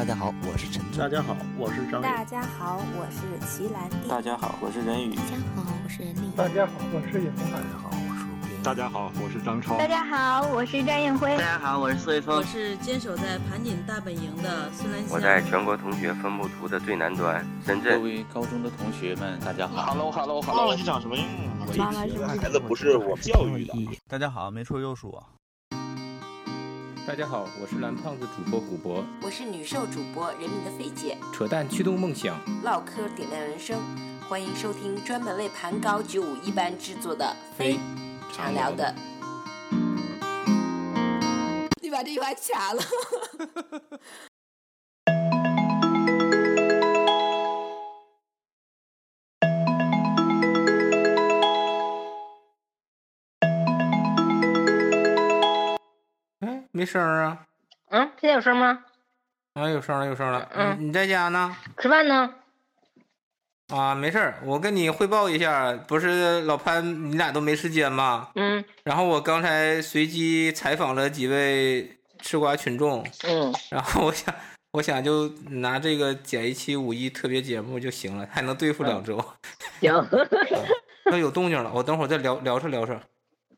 大家好，我是陈大家好，我是张大家好，我是齐兰弟。大家好，我是任宇。大家好，我是任丽。大家好，我是尹大家好，我是大家好，我是张超。大家好，我是张艳辉。大家好，我是苏卫峰。我是坚守在盘锦大本营的孙兰香。我在全国同学分布图的最南端，深圳。各位高中的同学们，大家好。Hello，Hello，Hello。忘了你长什么样了？孩子不是我教育的。大家好，没错又是我。大家好，我是蓝胖子主播古博。我是女兽主播人民的费姐。扯淡驱动梦想，唠嗑点亮人生，欢迎收听专门为盘高九五一班制作的《非常聊的》。你把这句话卡了。没声啊？嗯，现在有声吗？啊，有声了，有声了。嗯，你在家呢？吃饭呢？啊，没事儿，我跟你汇报一下，不是老潘，你俩都没时间吗？嗯。然后我刚才随机采访了几位吃瓜群众。嗯。然后我想，我想就拿这个剪一期五一特别节目就行了，还能对付两周。行。那有动静了，我等会儿再聊聊扯聊扯。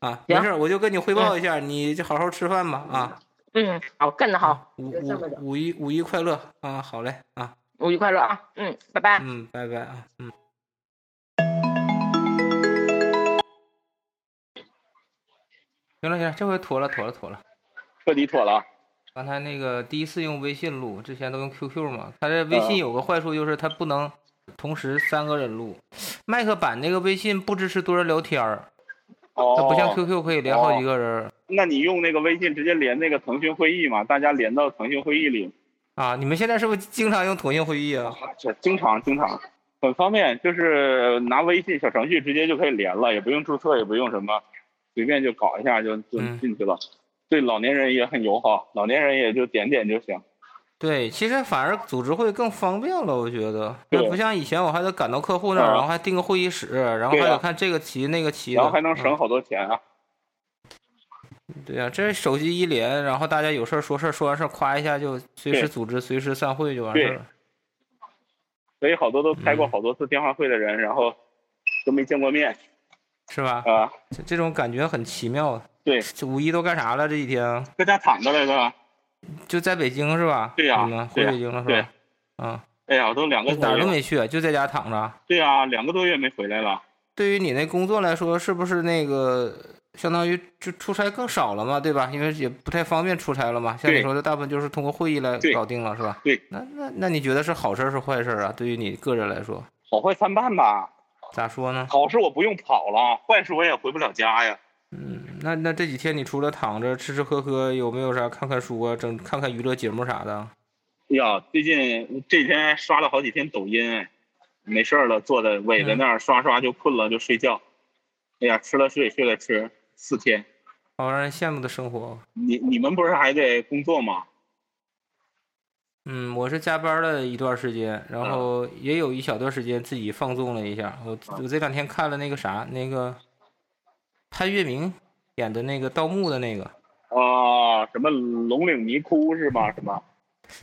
啊，没事，我就跟你汇报一下，你就好好吃饭吧。啊。嗯，好，干得好。五五五一五一快乐啊！好嘞啊。五一快乐啊！嗯，拜拜。嗯，拜拜啊！嗯。行了行了，这回妥了妥了妥了，彻底妥了。刚才那个第一次用微信录，之前都用 QQ 嘛。它这微信有个坏处就是它不能同时三个人录。麦克版那个微信不支持多人聊天儿，它不像 QQ 可以连好几个人。那你用那个微信直接连那个腾讯会议嘛？大家连到腾讯会议里。啊，你们现在是不是经常用腾讯会议啊？经常经常，很方便，就是拿微信小程序直接就可以连了，也不用注册，也不用什么，随便就搞一下就就进去了。对老年人也很友好，老年人也就点点就行。对，其实反而组织会更方便了，我觉得。那不像以前我还得赶到客户那儿，然后还订个会议室，然后还得看这个齐那个齐，然后还能省好多钱啊。对呀，这手机一连，然后大家有事儿说事儿说完事儿夸一下就随时组织，随时散会就完事了。所以好多都开过好多次电话会的人，然后都没见过面，是吧？啊，这这种感觉很奇妙。对，这五一都干啥了？这几天搁家躺着来着。就在北京是吧？对呀，回北京了是吧？嗯。哎呀，我都两个哪儿都没去，就在家躺着。对呀，两个多月没回来了。对于你那工作来说，是不是那个？相当于就出差更少了嘛，对吧？因为也不太方便出差了嘛。像你说的，大部分就是通过会议来搞定了，是吧？对。那那那你觉得是好事是坏事啊？对于你个人来说，好坏参半吧。咋说呢？好事我不用跑了，坏事我也回不了家呀。嗯，那那这几天你除了躺着吃吃喝喝，有没有啥看看书啊，整看看娱乐节目啥的？哎呀，最近这几天刷了好几天抖音，没事儿了，坐在围在那儿刷刷就困了就睡觉。哎呀，吃了睡，睡了吃。四天，好让人羡慕的生活。你你们不是还得工作吗？嗯，我是加班了一段时间，然后也有一小段时间自己放纵了一下。我我这两天看了那个啥，那个潘粤明演的那个盗墓的那个。啊，什么龙岭迷窟是吧？什么？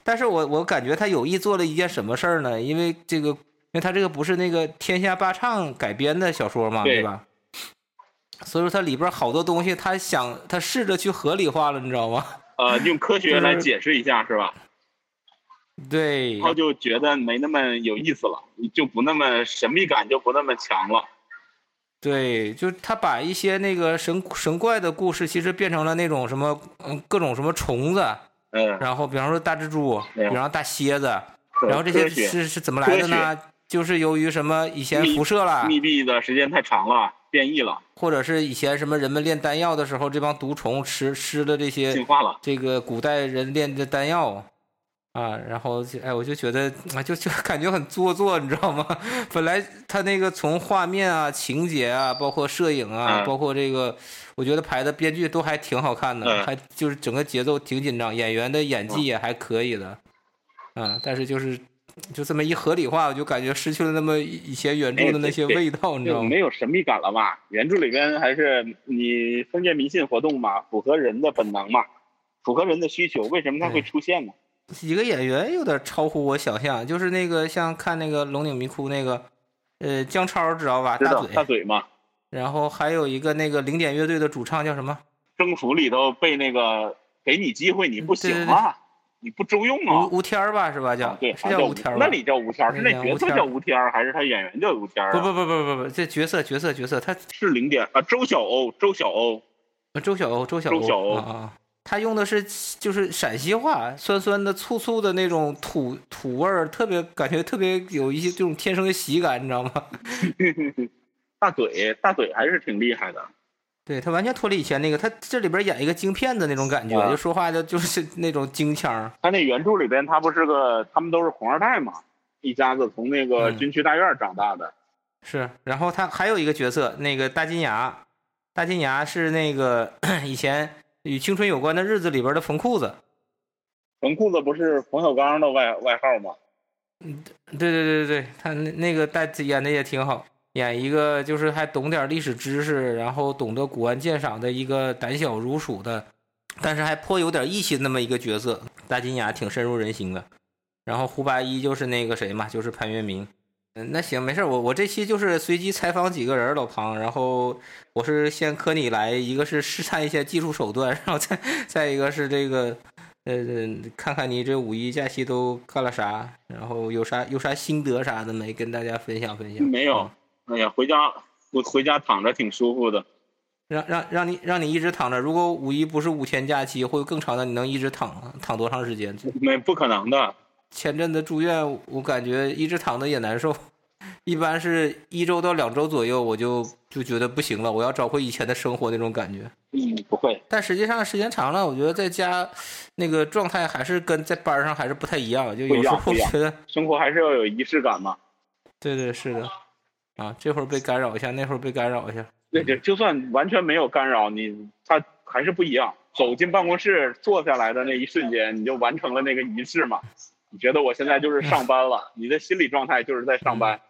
但是我我感觉他有意做了一件什么事儿呢？因为这个，因为他这个不是那个天下霸唱改编的小说嘛，对吧？所以说它里边好多东西，他想他试着去合理化了，你知道吗？呃，用科学来解释一下是吧？对。然后就觉得没那么有意思了，就不那么神秘感就不那么强了。对，就他把一些那个神神怪的故事，其实变成了那种什么嗯各种什么虫子，嗯，然后比方说大蜘蛛，比方说大蝎子，然后这些是是怎么来的呢？就是由于什么以前辐射了，密闭的时间太长了。变异了，或者是以前什么人们炼丹药的时候，这帮毒虫吃吃了这些进化了，这个古代人炼的丹药，啊，然后哎，我就觉得啊，就就感觉很做作，你知道吗？本来他那个从画面啊、情节啊，包括摄影啊，包括这个，我觉得拍的编剧都还挺好看的，还就是整个节奏挺紧张，演员的演技也还可以的，啊，但是就是。就这么一合理化，我就感觉失去了那么以前原著的那些味道，你知道吗？没有神秘感了吧？原著里边还是你封建迷信活动嘛，符合人的本能嘛，符合人的需求，为什么它会出现呢？几个演员有点超乎我想象，就是那个像看那个《龙岭迷窟》那个，呃，姜超知道吧？知道嘴，大嘴嘛。然后还有一个那个零点乐队的主唱叫什么？征服里头被那个给你机会你不行啊，你不中用啊。吴吴天儿吧是吧？叫对，是叫吴天儿。那里叫吴天儿，是那角色叫吴天儿，还是他演员叫吴天儿？不不不不不不，这角色角色角色他是零点啊，周晓欧，周晓欧，周小欧，周晓欧，周小欧啊。他用的是就是陕西话，酸酸的、醋醋的那种土土味儿，特别感觉特别有一些这种天生的喜感，你知道吗？大嘴，大嘴还是挺厉害的。对他完全脱离以前那个，他这里边演一个京片子那种感觉，就说话就就是那种京腔。他那原著里边，他不是个，他们都是红二代嘛，一家子从那个军区大院长大的。是，然后他还有一个角色，那个大金牙，大金牙是那个 以前。与青春有关的日子里边的缝裤子，缝裤子不是冯小刚的外外号吗？嗯，对对对对对，他那那个带演的也挺好，演一个就是还懂点历史知识，然后懂得古玩鉴赏的一个胆小如鼠的，但是还颇有点义气那么一个角色。大金牙挺深入人心的，然后胡八一就是那个谁嘛，就是潘粤明。嗯，那行没事，我我这期就是随机采访几个人，老庞，然后我是先磕你来，一个是试探一些技术手段，然后再再一个是这个，呃，看看你这五一假期都干了啥，然后有啥有啥心得啥的没，跟大家分享分享。没有，哎呀，回家我回家躺着挺舒服的。让让让你让你一直躺着，如果五一不是五天假期，会有更长的，你能一直躺躺多长时间？没不可能的。前阵子住院，我感觉一直躺着也难受，一般是一周到两周左右，我就就觉得不行了，我要找回以前的生活那种感觉。嗯，不会。但实际上时间长了，我觉得在家那个状态还是跟在班上还是不太一样，就有时候觉得生活还是要有仪式感嘛。对对是的，啊，这会儿被干扰一下，那会儿被干扰一下。对对，就算完全没有干扰，你他还是不一样。走进办公室坐下来的那一瞬间，你就完成了那个仪式嘛。你觉得我现在就是上班了，你的心理状态就是在上班，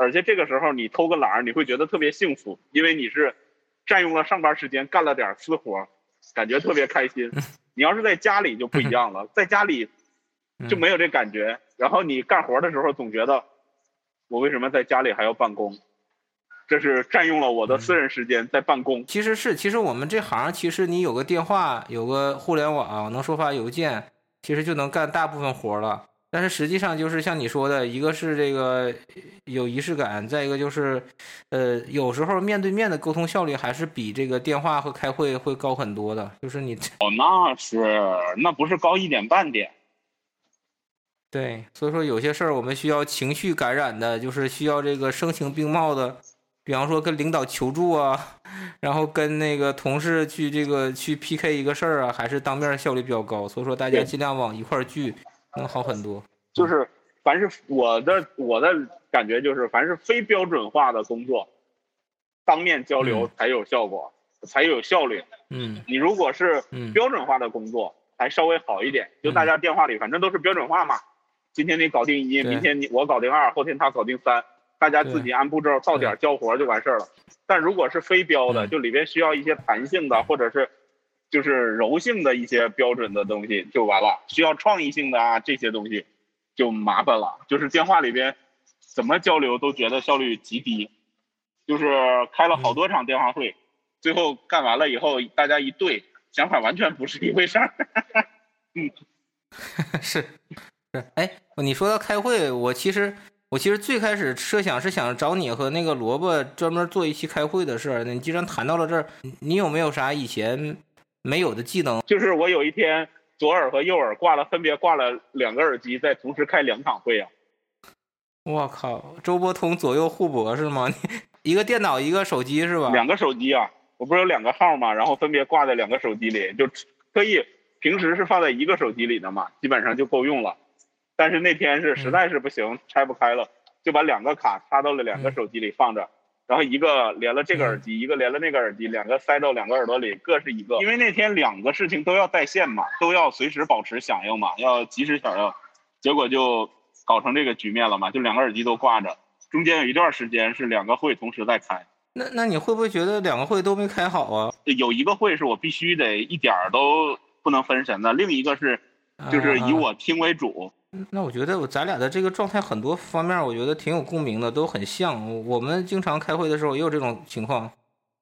而且这个时候你偷个懒儿你会觉得特别幸福，因为你是占用了上班时间干了点私活，感觉特别开心。你要是在家里就不一样了，在家里就没有这感觉。然后你干活的时候总觉得，我为什么在家里还要办公？这是占用了我的私人时间在办公。其实是，其实我们这行其实你有个电话，有个互联网，能收发邮件。其实就能干大部分活了，但是实际上就是像你说的，一个是这个有仪式感，再一个就是，呃，有时候面对面的沟通效率还是比这个电话和开会会高很多的。就是你哦，那是那不是高一点半点。对，所以说有些事儿我们需要情绪感染的，就是需要这个声情并茂的。比方说跟领导求助啊，然后跟那个同事去这个去 PK 一个事儿啊，还是当面效率比较高。所以说大家尽量往一块儿聚，能好很多。就是凡是我的我的感觉就是，凡是非标准化的工作，当面交流才有效果，才有效率。嗯，你如果是标准化的工作，还稍微好一点。就大家电话里反正都是标准化嘛，今天你搞定一，明天你我搞定二，后天他搞定三。大家自己按步骤到点交活就完事儿了，但如果是非标的，就里边需要一些弹性的或者是就是柔性的一些标准的东西就完了，需要创意性的啊这些东西就麻烦了。就是电话里边怎么交流都觉得效率极低，就是开了好多场电话会，最后干完了以后大家一对想法完全不是一回事儿。嗯，是是，哎，你说到开会，我其实。我其实最开始设想是想找你和那个萝卜专门做一期开会的事儿。你既然谈到了这儿，你有没有啥以前没有的技能？就是我有一天左耳和右耳挂了，分别挂了两个耳机，在同时开两场会啊！我靠，周伯通左右互搏是吗？一个电脑一个手机是吧？两个手机啊，我不是有两个号吗？然后分别挂在两个手机里，就可以平时是放在一个手机里的嘛，基本上就够用了。但是那天是实在是不行，拆不开了，就把两个卡插到了两个手机里放着，然后一个连了这个耳机，一个连了那个耳机，两个塞到两个耳朵里，各是一个。因为那天两个事情都要在线嘛，都要随时保持响应嘛，要及时响应，结果就搞成这个局面了嘛，就两个耳机都挂着，中间有一段时间是两个会同时在开。那那你会不会觉得两个会都没开好啊？有一个会是我必须得一点儿都不能分神的，另一个是。就是以我听为主。那我觉得我咱俩的这个状态很多方面，我觉得挺有共鸣的，都很像。我们经常开会的时候也有这种情况。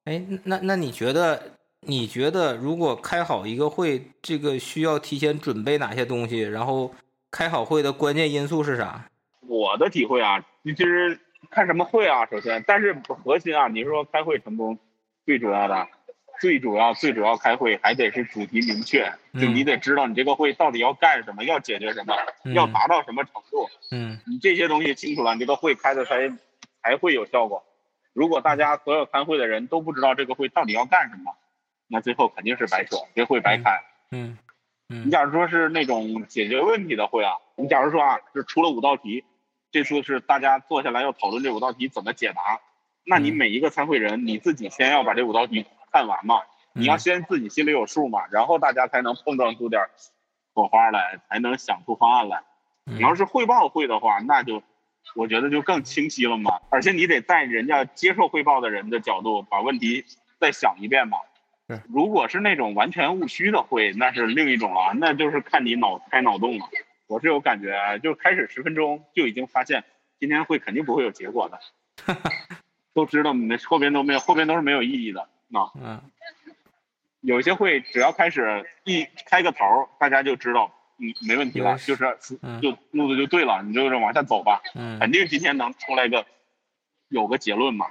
哎，那那你觉得？你觉得如果开好一个会，这个需要提前准备哪些东西？然后开好会的关键因素是啥？我的体会啊，其实看什么会啊，首先，但是核心啊，你说开会成功，最主要的。最主要最主要开会还得是主题明确，就你得知道你这个会到底要干什么，要解决什么，要达到什么程度。嗯，你这些东西清楚了，你这个会开的才才会有效果。如果大家所有参会的人都不知道这个会到底要干什么，那最后肯定是白扯，这会白开。嗯嗯。你假如说是那种解决问题的会啊，你假如说啊，就出了五道题，这次是大家坐下来要讨论这五道题怎么解答，那你每一个参会人你自己先要把这五道题。看完嘛，你要先自己心里有数嘛，然后大家才能碰撞出点火花来，才能想出方案来。你要是汇报会的话，那就我觉得就更清晰了嘛。而且你得在人家接受汇报的人的角度把问题再想一遍嘛。如果是那种完全务虚的会，那是另一种了，那就是看你脑开脑洞了。我是有感觉，就开始十分钟就已经发现今天会肯定不会有结果的，都知道没后边都没有，后边都是没有意义的。啊，嗯，有些会只要开始一开个头，大家就知道，嗯，没问题了，就是就路子就对了，你就是往下走吧，嗯，肯定今天能出来个有个结论嘛。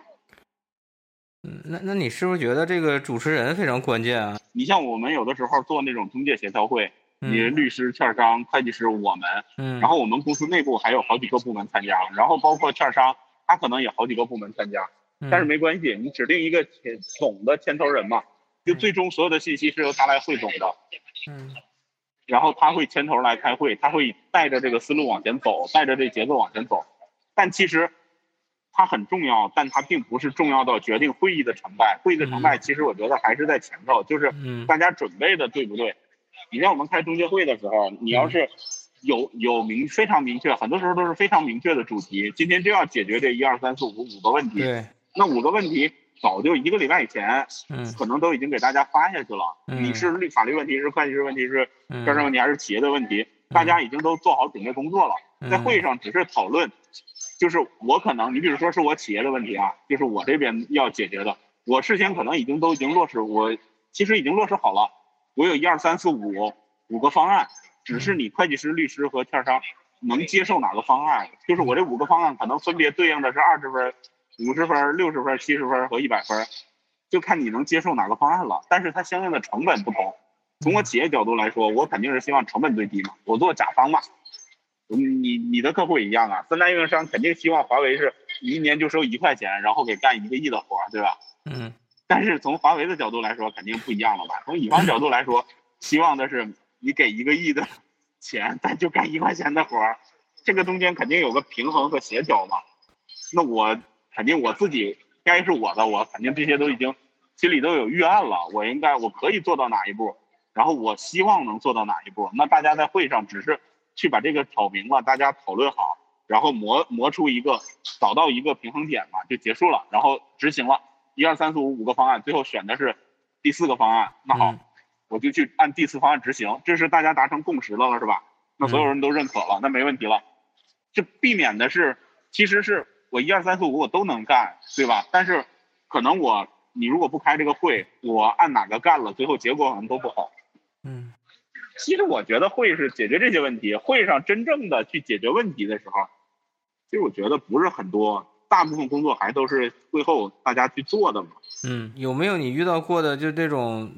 嗯，那那你是不是觉得这个主持人非常关键啊？你像我们有的时候做那种中介协调会，你律师、券商、会计师，我们，嗯，然后我们公司内部还有好几个部门参加，然后包括券商，他可能也好几个部门参加。但是没关系，你指定一个牵总的牵头人嘛，就最终所有的信息是由他来汇总的，嗯，然后他会牵头来开会，他会带着这个思路往前走，带着这节奏往前走。但其实他很重要，但他并不是重要到决定会议的成败。会议的成败其实我觉得还是在前头，就是大家准备的对不对？你像我们开中介会的时候，你要是有有明非常明确，很多时候都是非常明确的主题，今天就要解决这一二三四五五个问题。对。那五个问题早就一个礼拜以前，嗯，可能都已经给大家发下去了。你是律法律问题，是会计师问题，是券商问题，还是企业的问题？大家已经都做好准备工作了，在会上只是讨论。就是我可能，你比如说是我企业的问题啊，就是我这边要解决的，我事先可能已经都已经落实，我其实已经落实好了。我有一二三四五五个方案，只是你会计师、律师和券商能接受哪个方案。就是我这五个方案可能分别对应的是二十分。五十分、六十分、七十分和一百分，就看你能接受哪个方案了。但是它相应的成本不同。从我企业角度来说，我肯定是希望成本最低嘛，我做甲方嘛。你你的客户也一样啊，三大运营商肯定希望华为是一年就收一块钱，然后给干一个亿的活，对吧？嗯。但是从华为的角度来说，肯定不一样了吧？从乙方角度来说，希望的是你给一个亿的钱，咱就干一块钱的活，这个中间肯定有个平衡和协调嘛。那我。肯定我自己该是我的，我肯定这些都已经心里都有预案了。我应该我可以做到哪一步，然后我希望能做到哪一步。那大家在会上只是去把这个挑明了，大家讨论好，然后磨磨出一个找到一个平衡点嘛，就结束了。然后执行了，一二三四五五个方案，最后选的是第四个方案。那好，我就去按第四方案执行，这是大家达成共识了，是吧？那所有人都认可了，那没问题了。这避免的是，其实是。我一二三四五我都能干，对吧？但是，可能我你如果不开这个会，我按哪个干了，最后结果可能都不好。嗯，其实我觉得会是解决这些问题，会上真正的去解决问题的时候，其实我觉得不是很多，大部分工作还都是会后大家去做的嘛。嗯，有没有你遇到过的就这种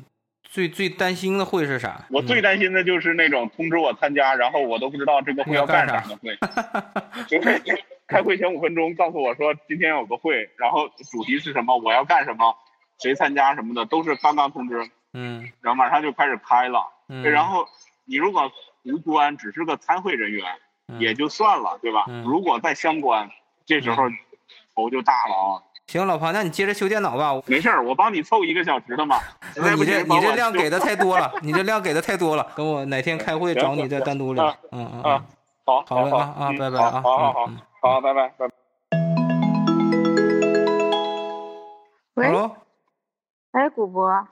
最最担心的会是啥？我最担心的就是那种通知我参加，然后我都不知道这个会要干啥的会，就是。开会前五分钟告诉我说今天有个会，然后主题是什么，我要干什么，谁参加什么的都是刚刚通知，嗯，然后马上就开始开了，嗯，然后你如果无关，只是个参会人员也就算了，对吧？如果再相关，这时候头就大了啊。行，老庞，那你接着修电脑吧。没事儿，我帮你凑一个小时的嘛。你这你这量给的太多了，你这量给的太多了。等我哪天开会找你再单独聊。嗯嗯嗯，好，好嘞啊啊，拜拜啊，好好好。好，拜拜，拜拜。喂，哎，古博，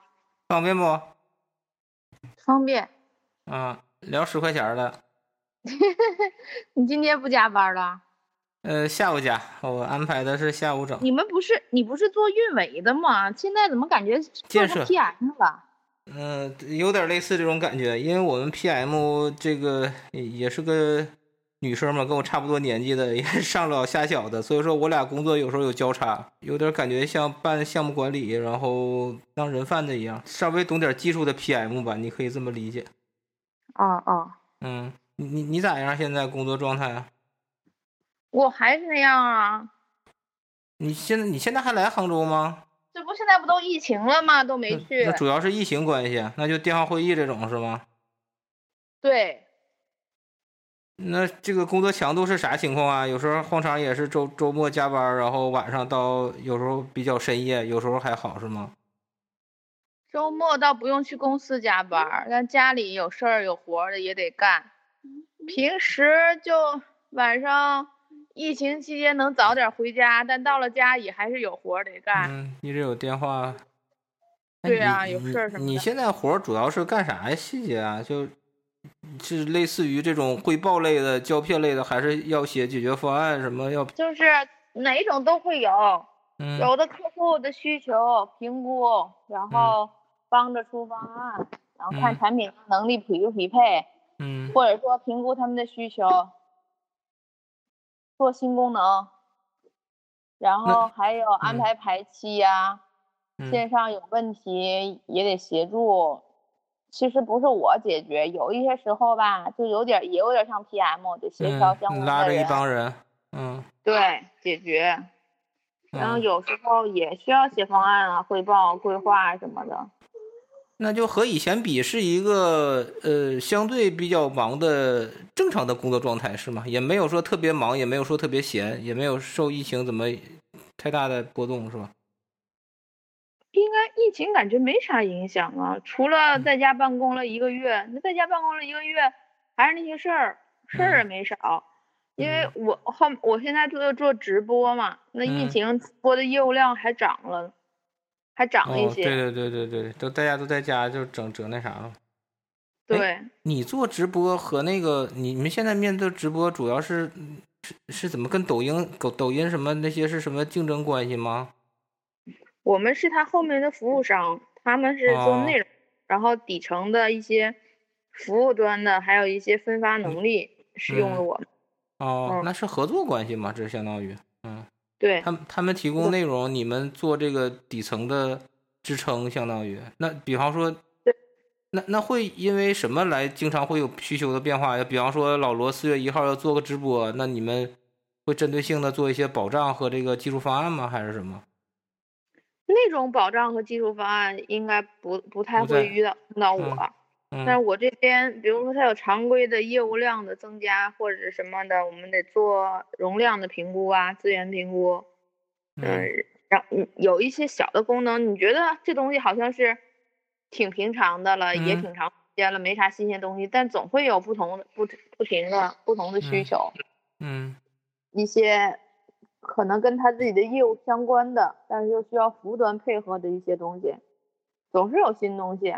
方便不？方便。啊，聊十块钱的。你今天不加班了？呃，下午加，我安排的是下午整。你们不是你不是做运维的吗？现在怎么感觉建设 PM 了？嗯，有点类似这种感觉，因为我们 PM 这个也是个女生嘛，跟我差不多年纪的，也是上老下小的，所以说我俩工作有时候有交叉，有点感觉像办项目管理，然后当人贩子一样，稍微懂点技术的 PM 吧，你可以这么理解。啊啊，嗯，你你你咋样？现在工作状态啊？我还是那样啊。你现在你现在还来杭州吗？这不现在不都疫情了吗？都没去。那主要是疫情关系，那就电话会议这种是吗？对。那这个工作强度是啥情况啊？有时候晃场也是周周末加班，然后晚上到有时候比较深夜，有时候还好是吗？周末倒不用去公司加班，但家里有事儿有活的也得干。平时就晚上。疫情期间能早点回家，但到了家也还是有活得干。嗯，一直有电话。对呀，有事儿什么的。你现在活主要是干啥呀？细节啊，就是类似于这种汇报类的、胶片类的，还是要写解决方案什么？要就是哪种都会有。嗯。有的客户的需求评估，然后帮着出方案，然后看产品能力匹不匹配。嗯。或者说评估他们的需求。做新功能，然后还有安排排期呀，线上有问题也得协助。其实不是我解决，有一些时候吧，就有点也有点像 PM，得协调相关的拉着一帮人，嗯，对，解决。然后有时候也需要写方案啊、汇报、规划什么的。那就和以前比是一个呃相对比较忙的正常的工作状态是吗？也没有说特别忙，也没有说特别闲，也没有受疫情怎么太大的波动是吧？应该疫情感觉没啥影响啊，除了在家办公了一个月，那在家办公了一个月还是那些事儿，事儿也没少。因为我后我现在做做直播嘛，那疫情播的业务量还涨了。还涨了一些，对对对对对，都大家都在家，就整整那啥了。对，你做直播和那个你们现在面对直播，主要是是是怎么跟抖音、抖抖音什么那些是什么竞争关系吗？我们是他后面的服务商，他们是做内容，然后底层的一些服务端的，还有一些分发能力是用了我们。哦，那是合作关系吗？这相当于，嗯。对他们，他们提供内容，你们做这个底层的支撑，相当于那，比方说，那那会因为什么来经常会有需求的变化呀？比方说老罗四月一号要做个直播，那你们会针对性的做一些保障和这个技术方案吗？还是什么？那种保障和技术方案应该不不太会遇到碰到我。但是我这边，比如说它有常规的业务量的增加或者什么的，我们得做容量的评估啊，资源评估。嗯，然有一些小的功能，你觉得这东西好像是挺平常的了，也挺长时间了，没啥新鲜东西，但总会有不同的不不停的不同的需求。嗯，一些可能跟他自己的业务相关的，但是又需要服务端配合的一些东西，总是有新东西。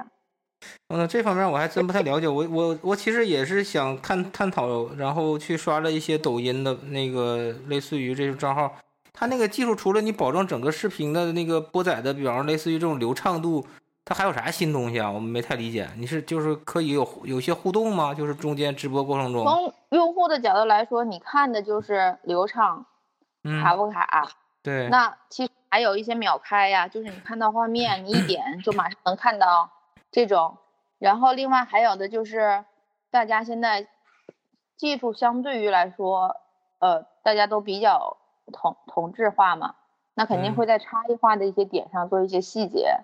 嗯，这方面我还真不太了解。我我我其实也是想探探讨，然后去刷了一些抖音的那个类似于这种账号，它那个技术除了你保证整个视频的那个播载的，比方说类似于这种流畅度，它还有啥新东西啊？我们没太理解。你是就是可以有有些互动吗？就是中间直播过程中，从用户的角度来说，你看的就是流畅，卡不卡？对。那其实还有一些秒开呀，就是你看到画面，你一点 就马上能看到。这种，然后另外还有的就是，大家现在技术相对于来说，呃，大家都比较同同质化嘛，那肯定会在差异化的一些点上做一些细节，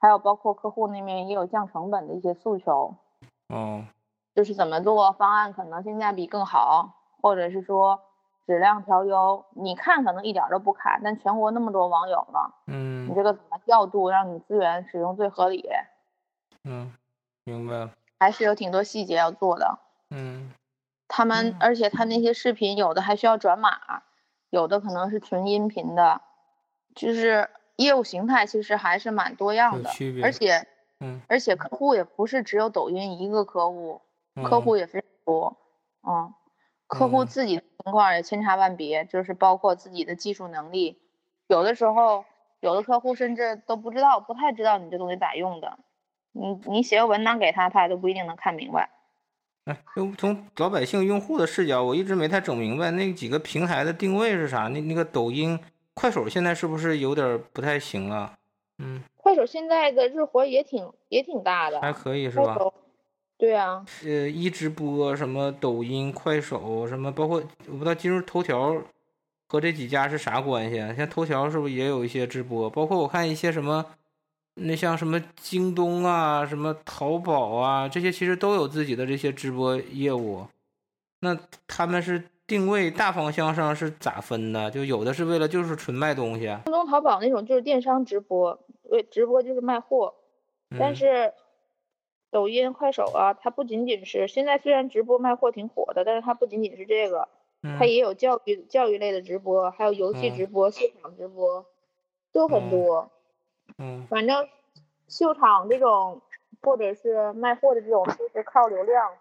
还有包括客户那边也有降成本的一些诉求，哦，就是怎么做方案可能性价比更好，或者是说质量调优，你看可能一点都不卡，但全国那么多网友呢，嗯，你这个怎么调度，让你资源使用最合理？嗯，明白了。还是有挺多细节要做的。嗯，他们，而且他那些视频有的还需要转码，有的可能是纯音频的，就是业务形态其实还是蛮多样的。而且，嗯，而且客户也不是只有抖音一个客户，客户也非常多，嗯，客户自己况也千差万别，就是包括自己的技术能力，有的时候有的客户甚至都不知道，不太知道你这东西咋用的，你你写个文档给他，他都不一定能看明白。哎，就从老百姓用户的视角，我一直没太整明白那几个平台的定位是啥。那那个抖音、快手现在是不是有点不太行啊？嗯，快手现在的日活也挺也挺大的，还可以是吧？对啊，呃，一直播什么抖音、快手什么，包括我不知道今日头条和这几家是啥关系啊？像头条是不是也有一些直播？包括我看一些什么，那像什么京东啊、什么淘宝啊，这些其实都有自己的这些直播业务。那他们是定位大方向上是咋分的？就有的是为了就是纯卖东西，京东、淘宝那种就是电商直播，为直播就是卖货，但是。抖音、快手啊，它不仅仅是现在虽然直播卖货挺火的，但是它不仅仅是这个，它也有教育教育类的直播，还有游戏直播、秀场直播，都很多。嗯，反正秀场这种或者是卖货的这种，就是靠流量，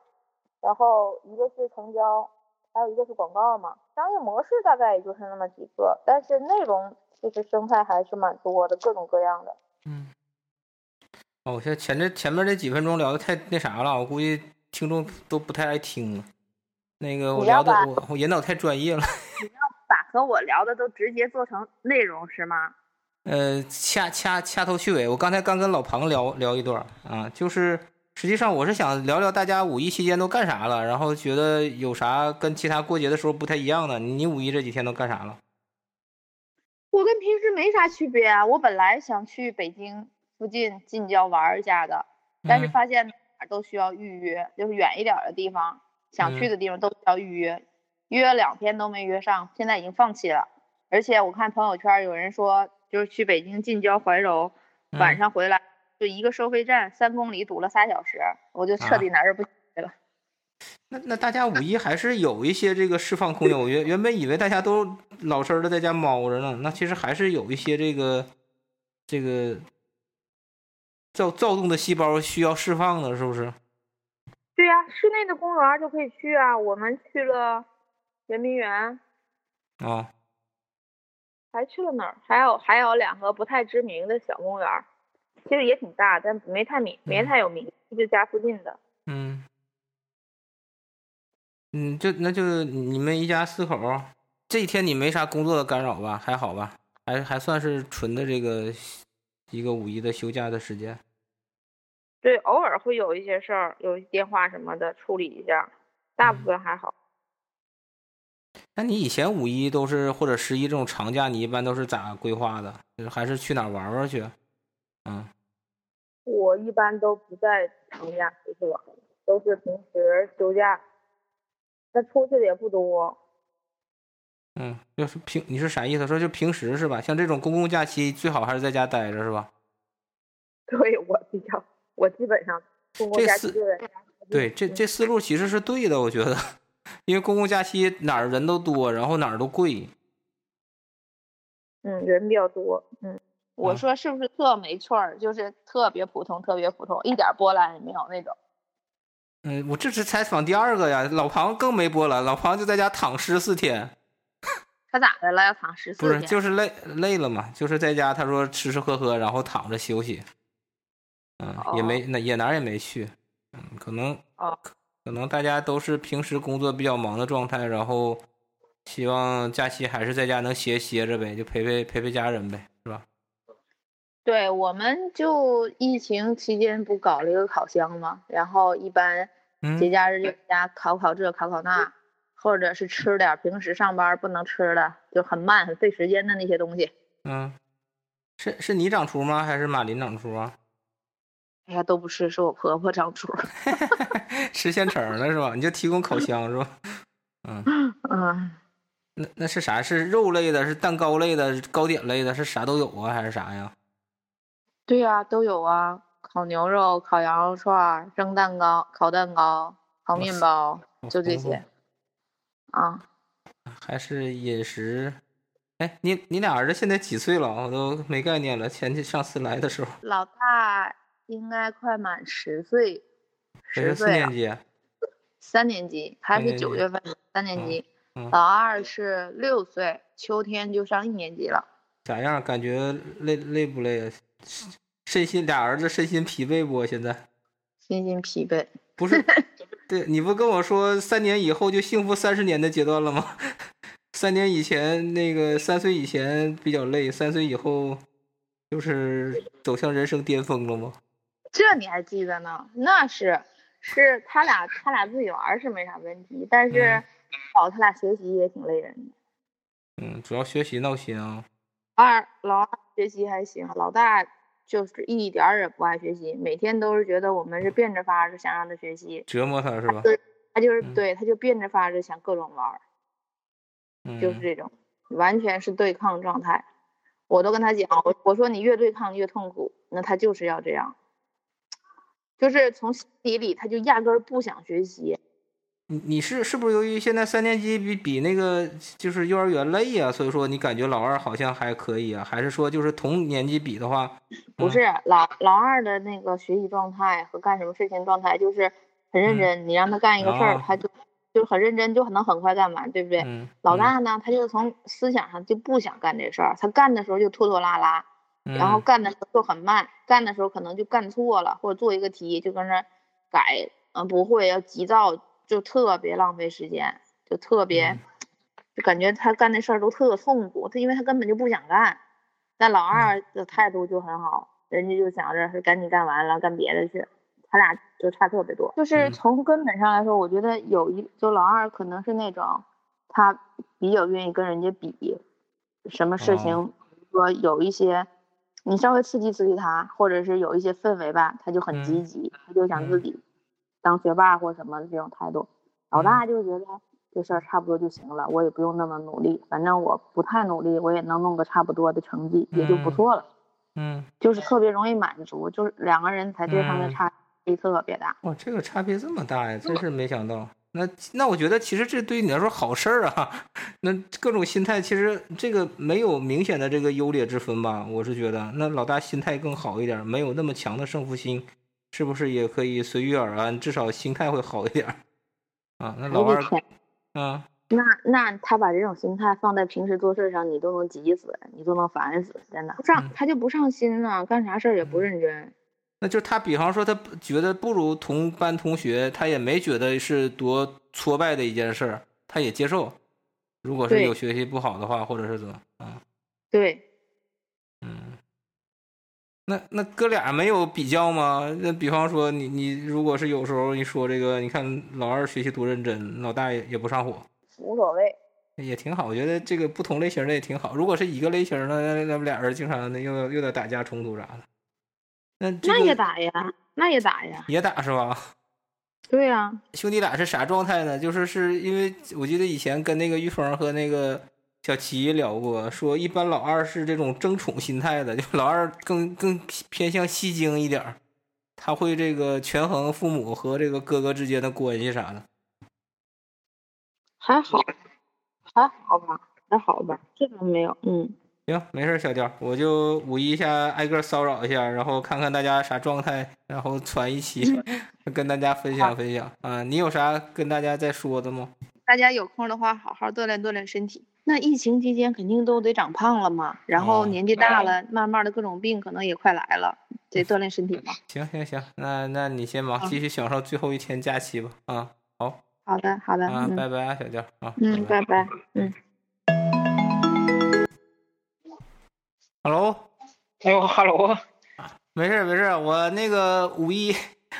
然后一个是成交，还有一个是广告嘛。商业模式大概也就是那么几个，但是内容其实生态还是蛮多的，各种各样的。嗯。哦，我现在前这前面这几分钟聊的太那啥了，我估计听众都不太爱听了。那个我聊的我我引导太专业了。你要把和我聊的都直接做成内容是吗？呃，掐掐掐头去尾。我刚才刚跟老庞聊聊一段啊，就是实际上我是想聊聊大家五一期间都干啥了，然后觉得有啥跟其他过节的时候不太一样的。你五一这几天都干啥了？我跟平时没啥区别啊。我本来想去北京。附近近郊玩一下的，但是发现哪都需要预约，就是远一点的地方，想去的地方都需要预约，约了两天都没约上，现在已经放弃了。而且我看朋友圈有人说，就是去北京近郊怀柔，晚上回来就一个收费站三公里堵了仨小时，我就彻底哪儿不去了。那那大家五一还是有一些这个释放空间，我原原本以为大家都老实的在家猫着呢，那其实还是有一些这个这个。躁躁动的细胞需要释放的，是不是？对呀，室内的公园就可以去啊。我们去了圆明园，啊，还去了哪儿？还有还有两个不太知名的小公园，其实也挺大，但没太名，没太有名，就家附近的。嗯，嗯，就那就你们一家四口，这一天你没啥工作的干扰吧？还好吧？还还算是纯的这个。一个五一的休假的时间，对，偶尔会有一些事儿，有电话什么的处理一下，大部分还好。那你以前五一都是或者十一这种长假，你一般都是咋规划的？就是还是去哪玩玩去？嗯，我一般都不在长假出去玩，都是平时休假，那出去的也不多。嗯，就是平，你是啥意思？说就平时是吧？像这种公共假期，最好还是在家待着是吧？对我比较，我基本上公共假期就在家。对，这这思路其实是对的，我觉得，因为公共假期哪儿人都多，然后哪儿都贵。嗯，人比较多。嗯，我说是不是特没趣儿？就是特别普通，特别普通，一点波澜也没有那种。嗯，我这是采访第二个呀，老庞更没波澜，老庞就在家躺尸四天。他咋的了？要躺十四天？不是，就是累累了嘛，就是在家。他说吃吃喝喝，然后躺着休息。嗯，也没那也哪儿也没去。嗯，可能哦，可能大家都是平时工作比较忙的状态，然后希望假期还是在家能歇歇着呗，就陪陪陪陪家人呗，是吧？对，我们就疫情期间不搞了一个烤箱嘛，然后一般节假日就在家烤烤这，烤烤那。或者是吃点平时上班不能吃的，就很慢、很费时间的那些东西。嗯，是是你长厨吗？还是马林长厨啊？哎呀，都不是，是我婆婆长厨。吃现成的是吧？你就提供烤箱是吧？嗯 嗯。那那是啥？是肉类的？是蛋糕类的？糕点类的？是啥都有啊？还是啥呀？对呀，都有啊！烤牛肉、烤羊肉串、蒸蛋糕、烤蛋糕、烤面包，就这些。啊，还是饮食。哎，你你俩儿子现在几岁了？我都没概念了。前去上次来的时候，老大应该快满十岁，十岁。四年级。三年级，他是九月份三年级，老二是六岁，秋天就上一年级了。咋样？感觉累累不累啊？身心俩儿子身心疲惫不？现在身心疲惫。不是，对你不跟我说三年以后就幸福三十年的阶段了吗？三年以前那个三岁以前比较累，三岁以后就是走向人生巅峰了吗？这你还记得呢？那是，是他俩他俩自己玩是没啥问题，但是哦，他俩学习也挺累人的。嗯，主要学习闹心啊。二老二学习还行，老大就是一点儿也不爱学习，每天都是觉得我们是变着法儿想让他学习，折磨他是吧？对，他就是对，他就变着法儿想各种玩儿，就是这种，完全是对抗状态。我都跟他讲，我我说你越对抗越痛苦，那他就是要这样。就是从心底里，他就压根儿不想学习。你你是是不是由于现在三年级比比那个就是幼儿园累呀？所以说你感觉老二好像还可以啊？还是说就是同年级比的话？不是老老二的那个学习状态和干什么事情状态，就是很认真。你让他干一个事儿，他就就很认真，就能很快干完，对不对？老大呢，他就从思想上就不想干这事儿，他干的时候就拖拖拉拉。然后干的时候就很慢，干的时候可能就干错了，或者做一个题就跟那改，嗯，不会要急躁，就特别浪费时间，就特别，就感觉他干那事儿都特痛苦，他因为他根本就不想干。但老二的态度就很好，人家就想着是赶紧干完了干别的去，他俩就差特别多。就是从根本上来说，我觉得有一就老二可能是那种他比较愿意跟人家比，什么事情说有一些。你稍微刺激刺激他，或者是有一些氛围吧，他就很积极，他就想自己当学霸或什么的这种态度。老大就觉得这事儿差不多就行了，我也不用那么努力，反正我不太努力，我也能弄个差不多的成绩，也就不错了。嗯，就是特别容易满足，就是两个人才对方面差异特别大。哇，这个差别这么大呀，真是没想到。那那我觉得其实这对于你来说好事儿啊，那各种心态其实这个没有明显的这个优劣之分吧？我是觉得那老大心态更好一点，没有那么强的胜负心，是不是也可以随遇而安？至少心态会好一点啊。那老二，啊，那那他把这种心态放在平时做事上，你都能急死，你都能烦死，真的不上他就不上心呢，干啥事儿也不认真。那就他，比方说他觉得不如同班同学，他也没觉得是多挫败的一件事儿，他也接受。如果是有学习不好的话，或者是怎么啊？对，嗯。那那哥俩没有比较吗？那比方说你你如果是有时候你说这个，你看老二学习多认真，老大也也不上火，无所谓，也挺好。我觉得这个不同类型的也挺好。如果是一个类型的，那那不俩人经常的又又得打架冲突啥的。那那也打呀，那也打呀，也打是吧？对呀，兄弟俩是啥状态呢？就是是因为我记得以前跟那个玉峰和那个小齐聊过，说一般老二是这种争宠心态的，就老二更更偏向戏精一点儿他会这个权衡父母和这个哥哥之间的关系啥的。还好，还好吧，还好吧，这倒没有，嗯。行，没事，小雕，我就五一下挨个骚扰一下，然后看看大家啥状态，然后传一期，跟大家分享分享啊。你有啥跟大家再说的吗？大家有空的话，好好锻炼锻炼身体。那疫情期间肯定都得长胖了嘛，然后年纪大了，慢慢的各种病可能也快来了，得锻炼身体嘛。行行行，那那你先忙，继续享受最后一天假期吧。啊，好。好的好的。啊，拜拜啊，小娇啊。嗯，拜拜。嗯。Hello，哎呦，Hello，没事没事，我那个五一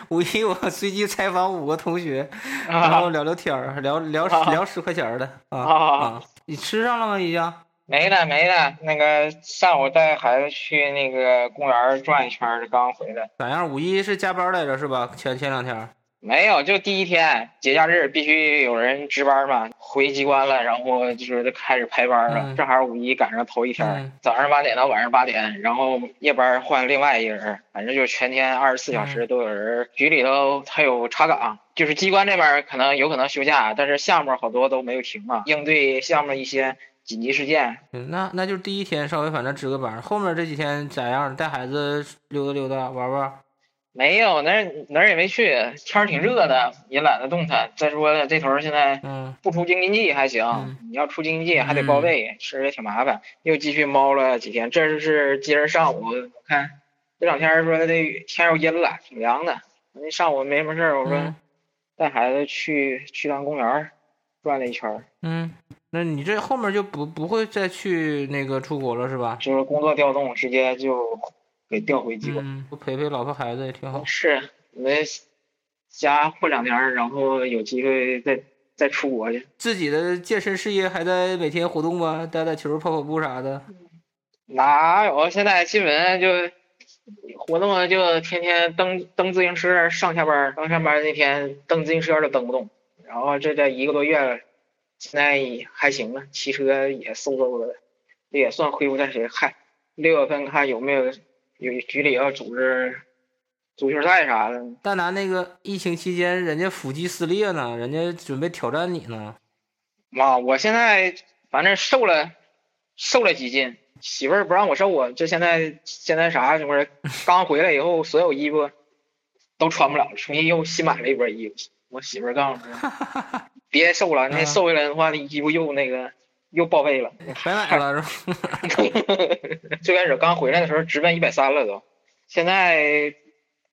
五一我随机采访五个同学，然后聊聊天儿，聊聊聊十块钱的啊啊！你吃上了吗？已经？没了没了，那个上午带孩子去那个公园转一圈刚回来。咋样？五一是加班来着是吧？前前两天。没有，就第一天节假日必须有人值班嘛。回机关了，然后就是开始排班了。正好五一赶上头一天，早上八点到晚上八点，然后夜班换另外一个人，反正就全天二十四小时都有人。局里头还有查岗，就是机关这边可能有可能休假，但是项目好多都没有停嘛，应对项目一些紧急事件。嗯，那那就是第一天稍微反正值个班，后面这几天咋样？带孩子溜达溜达玩玩。没有，哪哪儿也没去，天儿挺热的，也懒得动弹。再说了，这头现在不出京津冀还行，你要出京津冀还得报备，吃也挺麻烦。又继续猫了几天，这是今儿上午我看这两天说这天又阴了，挺凉的。那上午没什么事儿，我说带孩子去去趟公园转了一圈。嗯，那你这后面就不不会再去那个出国了是吧？就是工作调动，直接就。给调回机关，不陪陪老婆孩子也挺好。是，那家混两年，然后有机会再再出国去。自己的健身事业还在每天活动吗？打打球、跑跑步啥的？哪有？现在基本上就活动就天天蹬蹬自行车上下班，刚上班那天蹬自行车都蹬不动。然后这这一个多月了，现在还行了，骑车也嗖嗖的，这也算恢复在谁？嗨，六月份看有没有。有局里要组织足球赛啥的。但咱那个疫情期间，人家腹肌撕裂呢，人家准备挑战你呢。妈，我现在反正瘦了，瘦了几斤。媳妇儿不让我瘦啊，这现在现在啥？不是刚回来以后，所有衣服都穿不了了，重新又新买了一波衣服。我媳妇儿告诉我，别瘦了，那瘦下来的话，那衣服又那个。又报废了，白买了是吧？最开始刚回来的时候直奔一百三了都，现在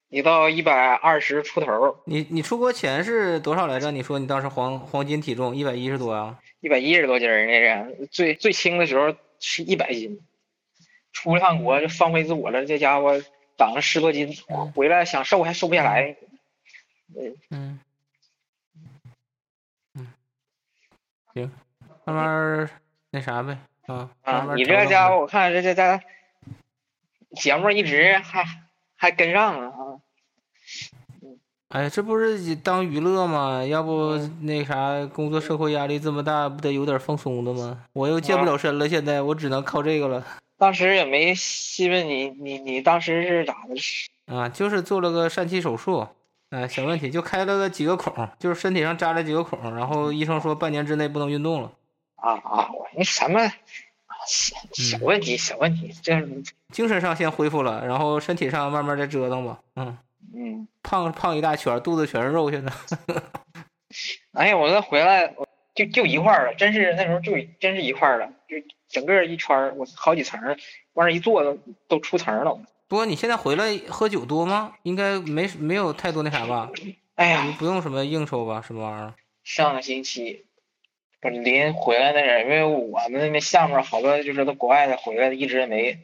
你到一百二十出头。你你出国前是多少来着？你说你当时黄黄金体重一百一十多啊？一百一十多斤儿那是最最轻的时候是一百斤，出了趟国就放飞自我了，这家伙长了十多斤，回来想瘦还瘦不下来。嗯嗯，行。慢慢那啥呗，啊啊！你这家伙，我看这这这节目一直还还跟上了啊。哎，这不是当娱乐吗？要不那啥，工作社会压力这么大，不得有点放松的吗？我又健不了身了，现在我只能靠这个了。当时也没细问你，你你当时是咋的？啊，就是做了个疝气手术，哎，小问题，就开了个几个孔，就是身体上扎了几个孔，然后医生说半年之内不能运动了。啊啊！我那什么小小问题，小问题，这精神上先恢复了，然后身体上慢慢再折腾吧。嗯嗯，胖胖一大圈，肚子全是肉，现在。哎呀，我这回来，我就就一块了，真是那时候就真是一块了，就整个一圈我好几层，往那一坐都都出层了。不过你现在回来喝酒多吗？应该没没有太多那啥吧？哎呀，不用什么应酬吧？什么玩意儿？上个星期。不是临回来那人，因为我们那项目好多就是都国外的回来的，一直也没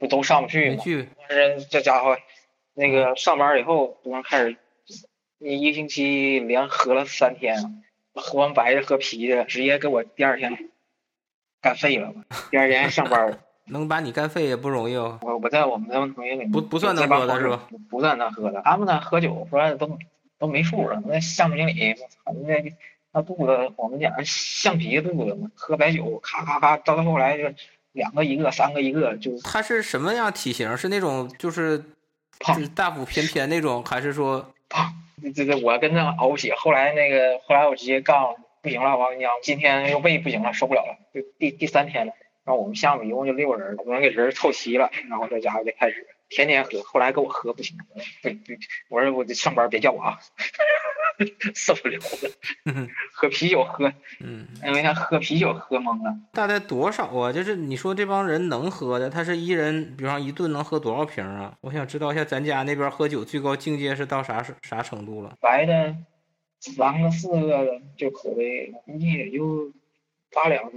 不都上不去嘛。但是这家伙那个上班以后，突然开始那一个星期连喝了三天，喝完白的喝啤的，直接给我第二天干废了。第二天上班 能把你干废也不容易哦。我我在我们那同学里不不算能喝的是吧？不算能喝的，他们那喝酒说都都没数了。那项目经理，我操那。那肚子，我们讲橡皮肚子嘛，喝白酒，咔咔咔，到后来就两个一个，三个一个，就他是什么样体型？是那种就是胖，大腹便便那种，还是说胖？这这我跟他熬不起。后来那个后来我直接告诉不行了，我跟你讲，今天又胃不行了，受不了了，就第第三天了。然后我们项目一共就六个人，我们给人凑齐了，然后这家伙就开始天天喝。后来给我喝不行，我说我得上班，别叫我啊。受不了了，喝啤酒喝，嗯，因为他喝啤酒喝懵了。大概多少啊？就是你说这帮人能喝的，他是一人，比方一顿能喝多少瓶啊？我想知道一下，咱家那边喝酒最高境界是到啥啥程度了？白的三个四个的就可以，估计也就八两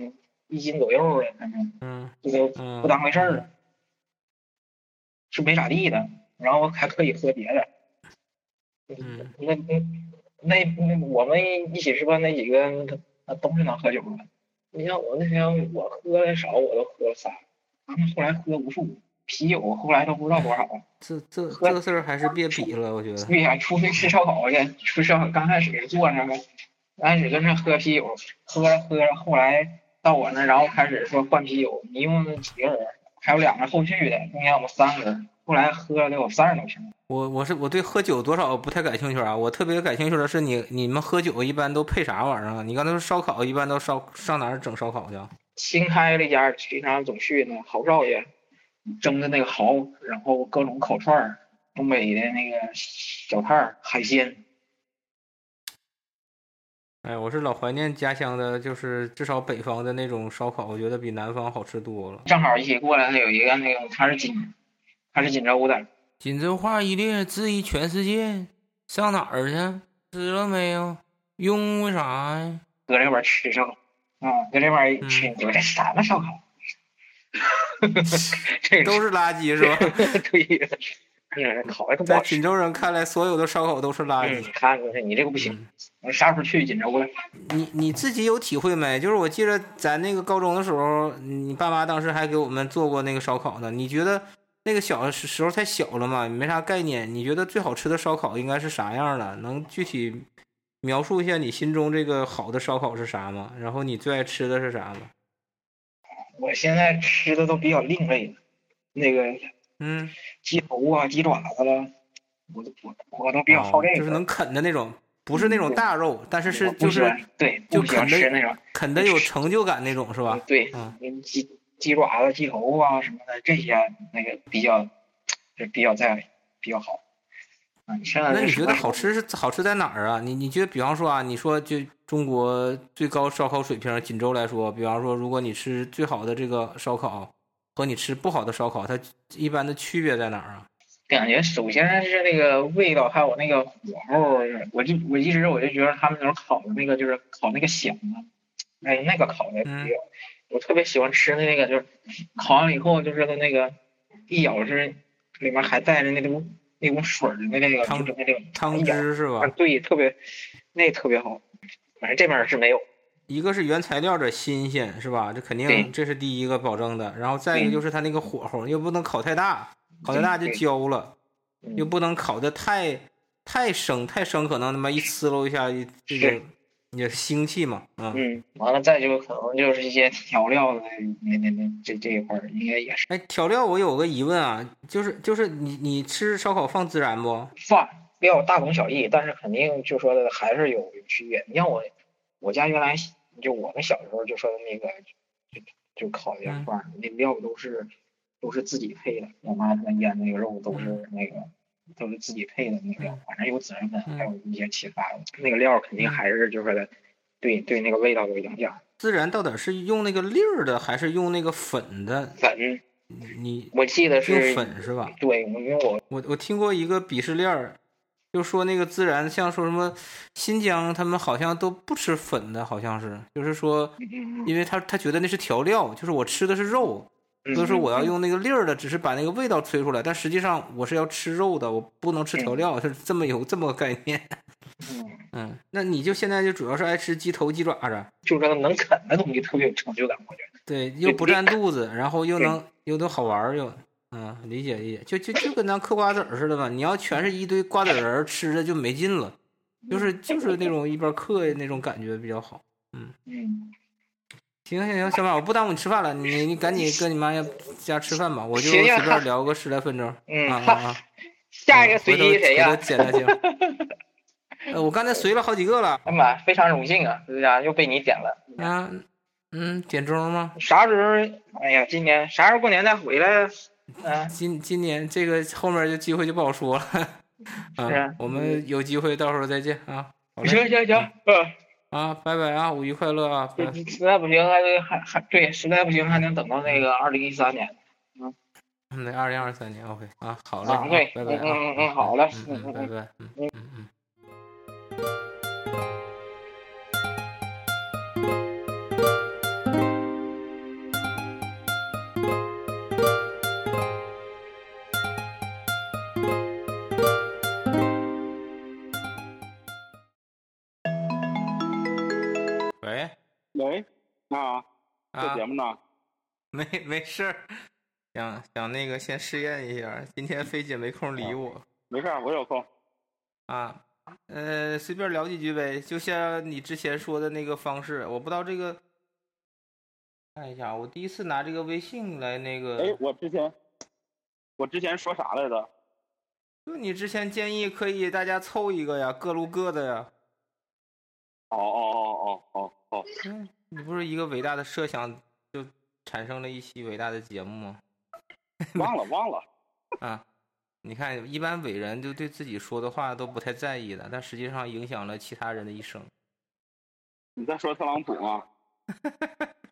一斤左右的，反正，嗯，这个不当回事儿了，是没咋地的。然后还可以喝别的，嗯，那那。那那我们一起吃饭那几个，那都是能喝酒的。你像我那天我喝的少，我都喝了仨，他们后来喝无数啤酒，后来都不知道多少。这这这事儿还是别比了，我觉得。对呀，出去吃烧烤去，出烧烤刚开始坐那个，刚开始跟那喝啤酒，喝着喝着，后来到我那，然后开始说换啤酒，一共几个人，还有两个后续的，中间我们三个人。后来喝了得有三十多瓶。我我是我对喝酒多少不太感兴趣啊，我特别感兴趣的是你你们喝酒一般都配啥玩意儿啊？你刚才说烧烤一般都烧上哪儿整烧烤去？新开了一家，平常总去那豪少爷蒸的那个蚝，然后各种烤串儿，东北的那个小摊儿海鲜。哎，我是老怀念家乡的，就是至少北方的那种烧烤，我觉得比南方好吃多了。正好一起过来的有一个那个，他是锦，他是锦州的。锦州话一列，质疑全世界。上哪儿去？吃了没有？用为啥呀？搁这边吃烧烤，啊，搁这边吃，你说这什么烧烤？这都是垃圾是吧？对。嗯，烤的在锦州人看来，所有的烧烤都是垃圾。看，你这个不行。我啥时候去锦州了？你你自己有体会没？就是我记得咱那个高中的时候，你爸妈当时还给我们做过那个烧烤呢。你觉得那个小时候太小了嘛，没啥概念。你觉得最好吃的烧烤应该是啥样的？能具体描述一下你心中这个好的烧烤是啥吗？然后你最爱吃的是啥吗？我现在吃的都比较另类，那个。嗯，鸡头啊，鸡爪子了，我我我都比较好这个，就是能啃的那种，不是那种大肉，但是是就是对，就啃的那种，啃的有成就感那种，是吧？对，嗯，鸡鸡爪子、鸡头啊什么的这些，那个比较就比较在比较好。啊，你那你觉得好吃是好吃在哪儿啊？你你觉得，比方说啊，你说就中国最高烧烤水平锦州来说，比方说，如果你吃最好的这个烧烤。和你吃不好的烧烤，它一般的区别在哪儿啊？感觉首先是那个味道，还有那个火候。我就我一直我就觉得他们那种烤的那个就是烤那个响啊，哎，那个烤的比较，我特别喜欢吃的那个就是烤完了以后就是它那个一咬是里面还带着那种那种水的那个汤那个汤汁是吧？对，特别那特别好。反正这边是没有。一个是原材料的新鲜，是吧？这肯定这是第一个保证的。然后再一个就是它那个火候，又不能烤太大，烤太大就焦了；又不能烤的太太生，太生可能他妈一呲溜一下，这个也腥气嘛。嗯，完了再就可能就是一些调料的那那那这这一块儿应该也是。哎，调料我有个疑问啊，就是就是你你吃烧烤放孜然不？放，料大同小异，但是肯定就说的还是有有区别。你像我。我家原来就我们小时候就说的那个，就就烤的饭，那料都是都是自己配的。我妈他们腌那个肉都是那个都是自己配的那个料，反正有孜然粉，还有一些其他的。那个料肯定还是就是的，对对那个味道有影响。孜然到底是用那个粒儿的，还是用那个粉的？粉。你我记得是用粉是吧？对，因为我我我听过一个鄙视链儿。就说那个孜然，像说什么新疆，他们好像都不吃粉的，好像是，就是说，因为他他觉得那是调料，就是我吃的是肉，所以说我要用那个粒儿的，只是把那个味道吹出来，但实际上我是要吃肉的，我不能吃调料，是这么有这么个概念。嗯，那你就现在就主要是爱吃鸡头鸡爪子，就这个能啃的东西特别有成就感，我觉得。对，又不占肚子，然后又能又都好玩又。嗯，理解理解，就就就跟咱嗑瓜子儿似的吧。你要全是一堆瓜子仁儿，吃的就没劲了。就是就是那种一边嗑那种感觉比较好。嗯嗯，行行行，小马，我不耽误你吃饭了，你你赶紧跟你妈家吃饭吧，我就随便聊个十来分钟。嗯啊啊。下一个随机谁呀？简单我刚才随了好几个了。哎妈，非常荣幸啊，这家又被你点了。啊，嗯，点钟吗？啥时候？哎呀，今年啥时候过年再回来？嗯，今今年这个后面就机会就不好说了，啊，我们有机会到时候再见啊。行行行，嗯，啊，拜拜啊，五一快乐啊。实在不行还还还对，实在不行还能等到那个二零一三年。嗯，那二零二三年 OK 啊，好嘞，对，拜拜啊，嗯嗯，好嘞，嗯，拜拜，嗯 没没事儿，想想那个先试验一下，今天菲姐没空理我，没事儿，我有空，啊，呃，随便聊几句呗，就像你之前说的那个方式，我不知道这个，看一下，我第一次拿这个微信来那个，哎，我之前，我之前说啥来着？就你之前建议可以大家凑一个呀，各录各的呀。哦哦哦哦哦。嗯，你不是一个伟大的设想，就产生了一期伟大的节目吗？忘了忘了啊你看，一般伟人就对自己说的话都不太在意的，但实际上影响了其他人的一生。你在说特朗普吗？